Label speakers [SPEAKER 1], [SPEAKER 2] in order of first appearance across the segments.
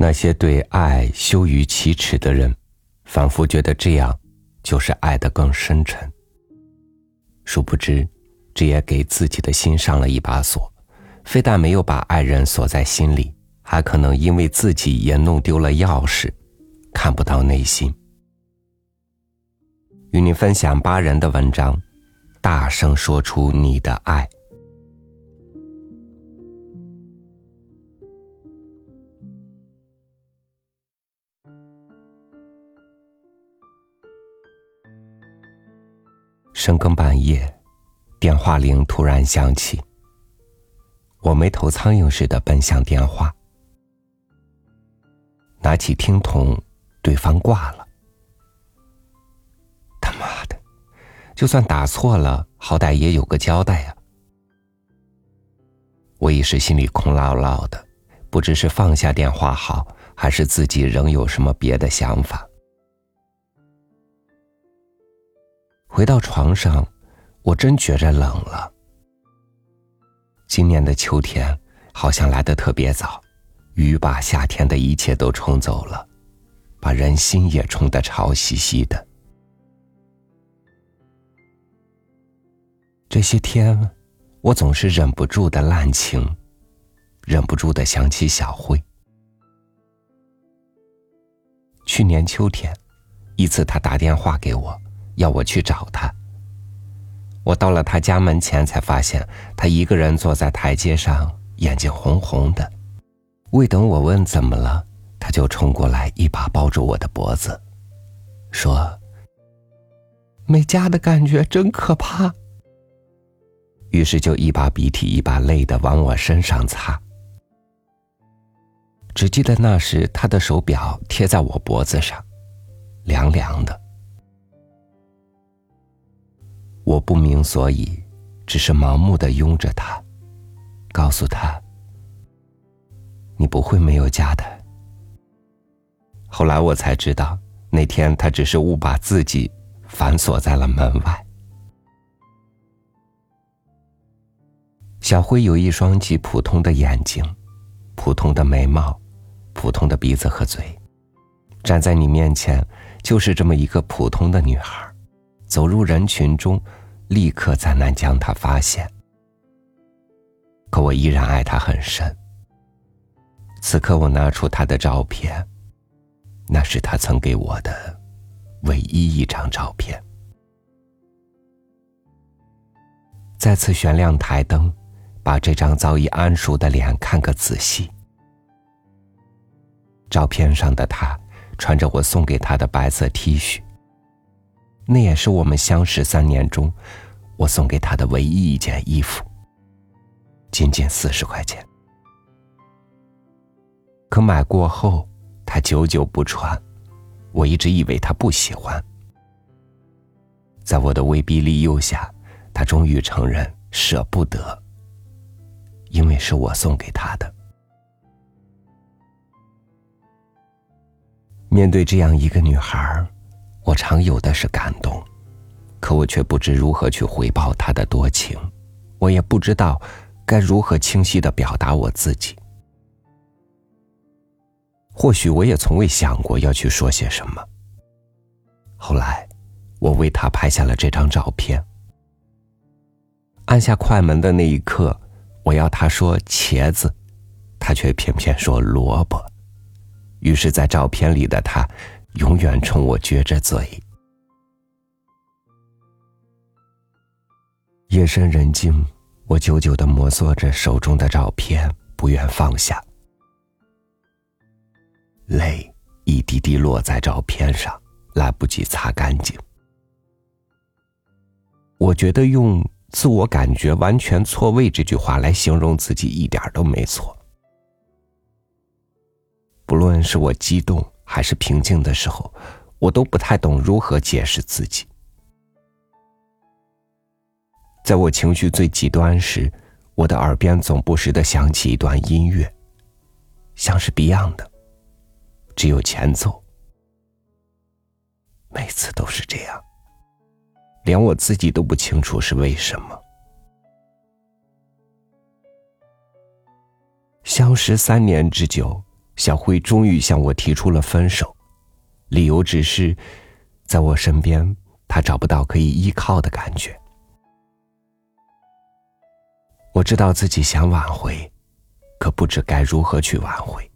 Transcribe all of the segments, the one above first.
[SPEAKER 1] 那些对爱羞于启齿的人，仿佛觉得这样就是爱的更深沉。殊不知，这也给自己的心上了一把锁，非但没有把爱人锁在心里，还可能因为自己也弄丢了钥匙，看不到内心。与你分享八人的文章，大声说出你的爱。深更半夜，电话铃突然响起。我没头苍蝇似的奔向电话，拿起听筒，对方挂了。他妈的，就算打错了，好歹也有个交代呀！我一时心里空落落的，不知是放下电话好，还是自己仍有什么别的想法。回到床上，我真觉着冷了。今年的秋天好像来得特别早，雨把夏天的一切都冲走了，把人心也冲得潮兮兮的。这些天，我总是忍不住的滥情，忍不住的想起小辉。去年秋天，一次他打电话给我。要我去找他。我到了他家门前，才发现他一个人坐在台阶上，眼睛红红的。未等我问怎么了，他就冲过来，一把抱住我的脖子，说：“没家的感觉真可怕。”于是就一把鼻涕一把泪的往我身上擦。只记得那时他的手表贴在我脖子上，凉凉的。不明所以，只是盲目的拥着他，告诉他：“你不会没有家的。”后来我才知道，那天他只是误把自己反锁在了门外。小辉有一双极普通的眼睛，普通的眉毛，普通的鼻子和嘴，站在你面前就是这么一个普通的女孩，走入人群中。立刻再难将他发现，可我依然爱他很深。此刻我拿出他的照片，那是他曾给我的唯一一张照片。再次旋亮台灯，把这张早已谙熟的脸看个仔细。照片上的他穿着我送给他的白色 T 恤。那也是我们相识三年中，我送给他的唯一一件衣服，仅仅四十块钱。可买过后，他久久不穿，我一直以为他不喜欢。在我的威逼利诱下，他终于承认舍不得，因为是我送给他的。面对这样一个女孩儿。我常有的是感动，可我却不知如何去回报他的多情，我也不知道该如何清晰的表达我自己。或许我也从未想过要去说些什么。后来，我为他拍下了这张照片。按下快门的那一刻，我要他说茄子，他却偏偏说萝卜。于是，在照片里的他。永远冲我撅着嘴。夜深人静，我久久的摩挲着手中的照片，不愿放下。泪一滴滴落在照片上，来不及擦干净。我觉得用“自我感觉完全错位”这句话来形容自己，一点都没错。不论是我激动。还是平静的时候，我都不太懂如何解释自己。在我情绪最极端时，我的耳边总不时的响起一段音乐，像是 Beyond 的，只有前奏。每次都是这样，连我自己都不清楚是为什么。相识三年之久。小辉终于向我提出了分手，理由只是，在我身边，他找不到可以依靠的感觉。我知道自己想挽回，可不知该如何去挽回。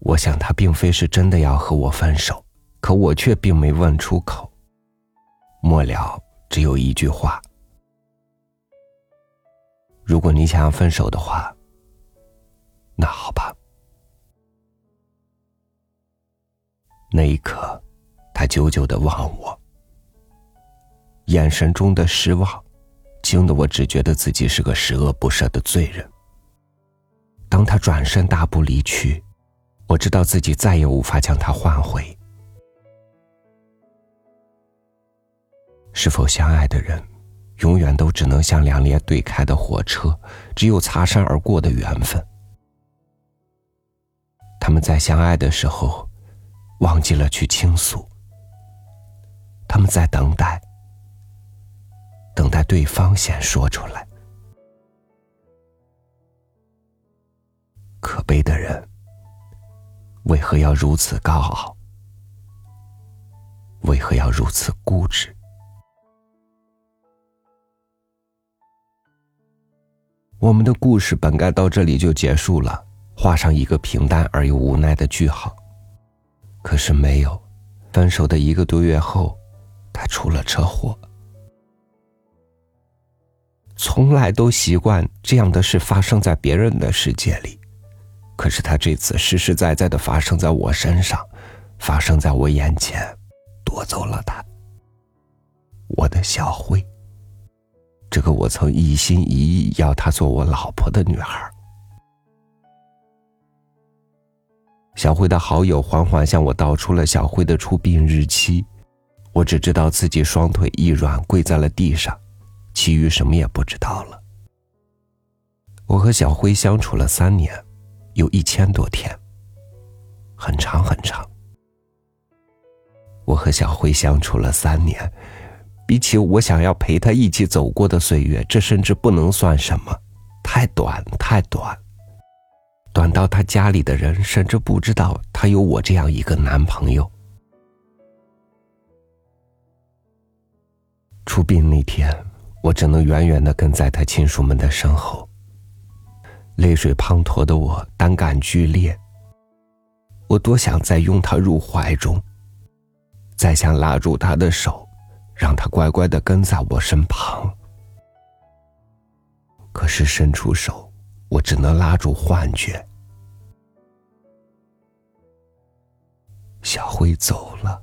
[SPEAKER 1] 我想他并非是真的要和我分手，可我却并没问出口。末了，只有一句话：如果你想要分手的话，那好吧。那一刻，他久久的望我，眼神中的失望，惊得我只觉得自己是个十恶不赦的罪人。当他转身大步离去。我知道自己再也无法将他换回。是否相爱的人，永远都只能像两列对开的火车，只有擦身而过的缘分。他们在相爱的时候，忘记了去倾诉。他们在等待，等待对方先说出来。可悲的人。为何要如此高傲？为何要如此固执？我们的故事本该到这里就结束了，画上一个平淡而又无奈的句号。可是没有，分手的一个多月后，他出了车祸。从来都习惯这样的事发生在别人的世界里。可是他这次实实在在的发生在我身上，发生在我眼前，夺走了他，我的小辉。这个我曾一心一意要她做我老婆的女孩。小辉的好友缓缓向我道出了小辉的出殡日期，我只知道自己双腿一软跪在了地上，其余什么也不知道了。我和小辉相处了三年。有一千多天，很长很长。我和小辉相处了三年，比起我想要陪他一起走过的岁月，这甚至不能算什么，太短太短，短到他家里的人甚至不知道他有我这样一个男朋友。出殡那天，我只能远远的跟在他亲属们的身后。泪水滂沱的我胆感剧烈，我多想再拥他入怀中，再想拉住他的手，让他乖乖的跟在我身旁。可是伸出手，我只能拉住幻觉。小辉走了，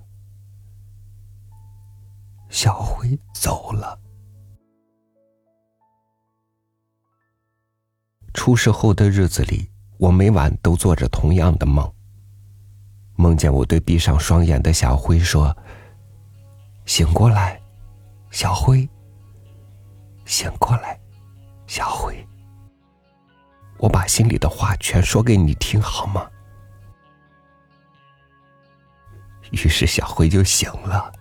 [SPEAKER 1] 小辉走了。出事后的日子里，我每晚都做着同样的梦。梦见我对闭上双眼的小辉说：“醒过来，小辉。醒过来，小辉。我把心里的话全说给你听，好吗？”于是小辉就醒了，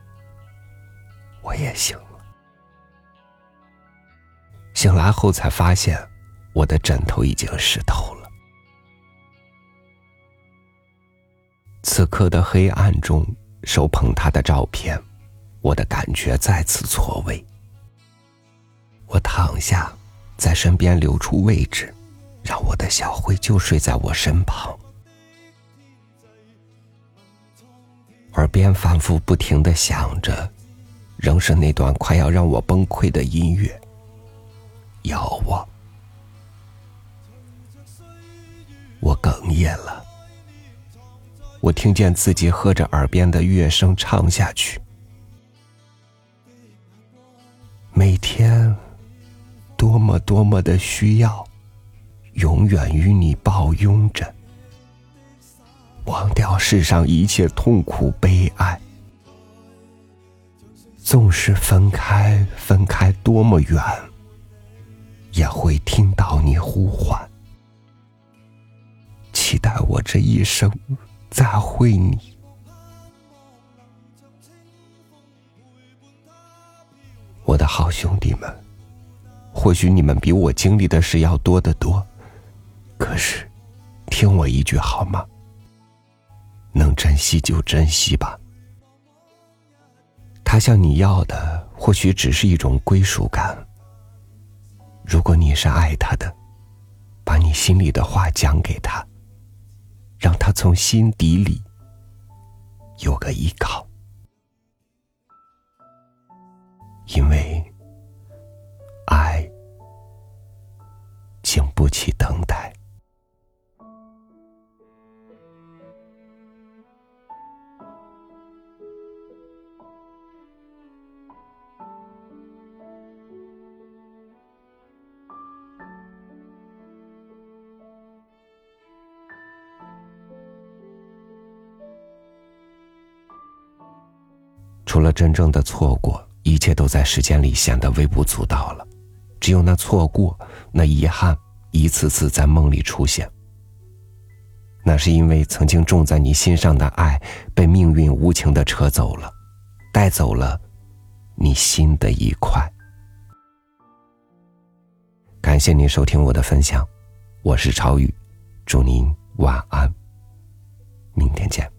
[SPEAKER 1] 我也醒了。醒来后才发现。我的枕头已经湿透了。此刻的黑暗中，手捧他的照片，我的感觉再次错位。我躺下，在身边留出位置，让我的小辉就睡在我身旁，耳边反复不停的响着，仍是那段快要让我崩溃的音乐，咬我。我哽咽了，我听见自己和着耳边的乐声唱下去。每天，多么多么的需要，永远与你抱拥着，忘掉世上一切痛苦悲哀。纵使分开，分开多么远，也会听到你呼唤。期待我这一生再会你，我的好兄弟们。或许你们比我经历的事要多得多，可是，听我一句好吗？能珍惜就珍惜吧。他向你要的，或许只是一种归属感。如果你是爱他的，把你心里的话讲给他，让他从心底里有个依靠，因为爱经不起等待。除了真正的错过，一切都在时间里显得微不足道了。只有那错过，那遗憾，一次次在梦里出现。那是因为曾经种在你心上的爱，被命运无情的扯走了，带走了你心的一块。感谢您收听我的分享，我是超宇，祝您晚安。明天见